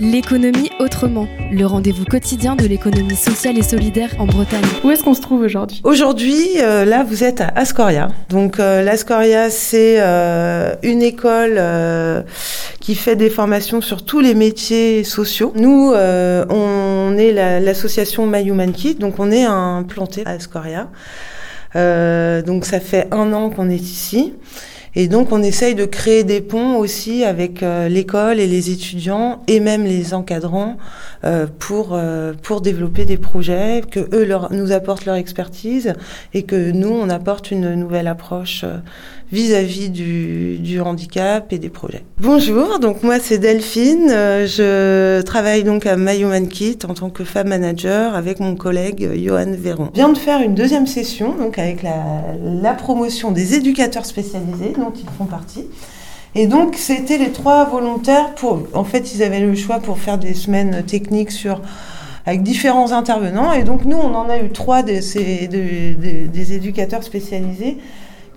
L'économie autrement, le rendez-vous quotidien de l'économie sociale et solidaire en Bretagne. Où est-ce qu'on se trouve aujourd'hui? Aujourd'hui, euh, là, vous êtes à Ascoria. Donc, euh, l'Ascoria, c'est euh, une école qui fait des formations sur tous les métiers sociaux. Nous, on est l'association My Human Kit, donc on est implanté à Ascoria. donc, ça fait un an qu'on est ici. Et donc on essaye de créer des ponts aussi avec euh, l'école et les étudiants et même les encadrants euh, pour euh, pour développer des projets que eux leur, nous apportent leur expertise et que nous on apporte une nouvelle approche vis-à-vis du, du handicap et des projets. Bonjour, donc moi c'est Delphine, je travaille donc à My Human Kit en tant que femme manager avec mon collègue Johan Véron. Je viens de faire une deuxième session donc avec la, la promotion des éducateurs spécialisés ils font partie. Et donc, c'était les trois volontaires pour. En fait, ils avaient le choix pour faire des semaines techniques sur avec différents intervenants. Et donc, nous, on en a eu trois des, des, éducateurs spécialisés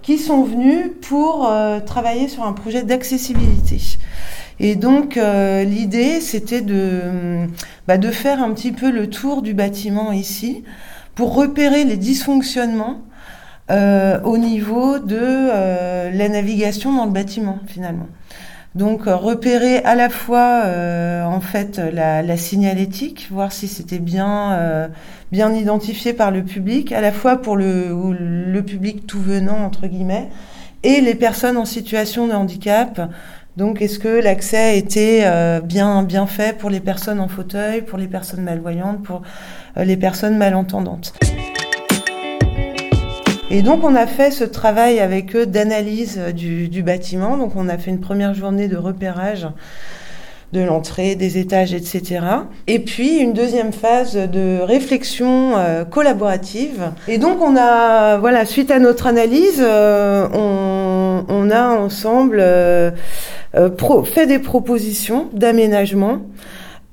qui sont venus pour euh, travailler sur un projet d'accessibilité. Et donc, euh, l'idée, c'était de, bah, de faire un petit peu le tour du bâtiment ici pour repérer les dysfonctionnements euh, au niveau de euh, la navigation dans le bâtiment finalement. Donc euh, repérer à la fois en fait la, la, signalétique, voir si c'était bien bien identifié par le public, à la fois pour le, le public tout venant entre guillemets et les personnes en situation de handicap. Donc est-ce que l'accès était bien bien fait pour les personnes en fauteuil, pour les personnes malvoyantes, pour les personnes malentendantes? Et donc on a fait ce travail avec eux d'analyse du, du, bâtiment. Donc on a fait une première journée de repérage de l'entrée, des étages, etc. Et puis une deuxième phase de réflexion euh, collaborative. Et donc on a, voilà, suite à notre analyse, euh, on, a ensemble euh, fait des propositions d'aménagement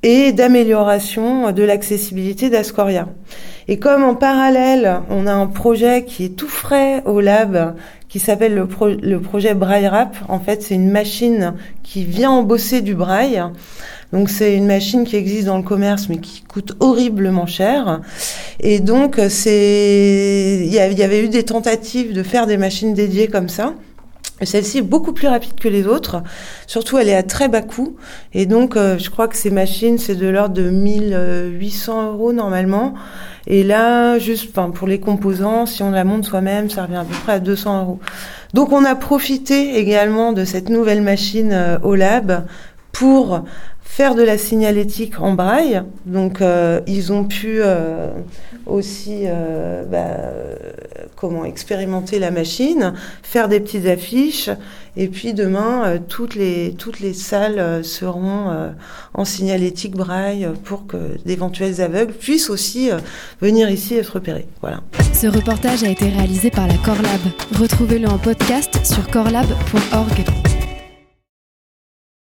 et d'amélioration de l'accessibilité d'Ascoria. Et comme en parallèle, on a un projet qui est tout frais au lab, qui s'appelle le, projet Braille Rap. En fait, c'est une machine qui vient embosser du braille. Donc c'est une machine qui existe dans le commerce mais qui coûte horriblement cher. Et donc c'est il y avait eu des tentatives de faire des machines dédiées comme ça. Celle-ci est beaucoup plus rapide que les autres. Surtout, elle est à très bas coût. Et donc, euh, je crois que ces machines, c'est de l'ordre de 1800 euros normalement. Et là, juste pour les composants, si on la monte soi-même, ça revient à peu près à 200 euros. Donc, on a profité également de cette nouvelle machine euh, au lab pour faire de la signalétique en braille. Donc, euh, ils ont pu euh, aussi euh, bah, comment expérimenter la machine, faire des petites affiches. Et puis demain, toutes les toutes les salles seront en signalétique braille pour que d'éventuels aveugles puissent aussi venir ici et se repérer. Voilà. Ce reportage a été réalisé par la Corlab. Retrouvez-le en podcast sur corlab.org.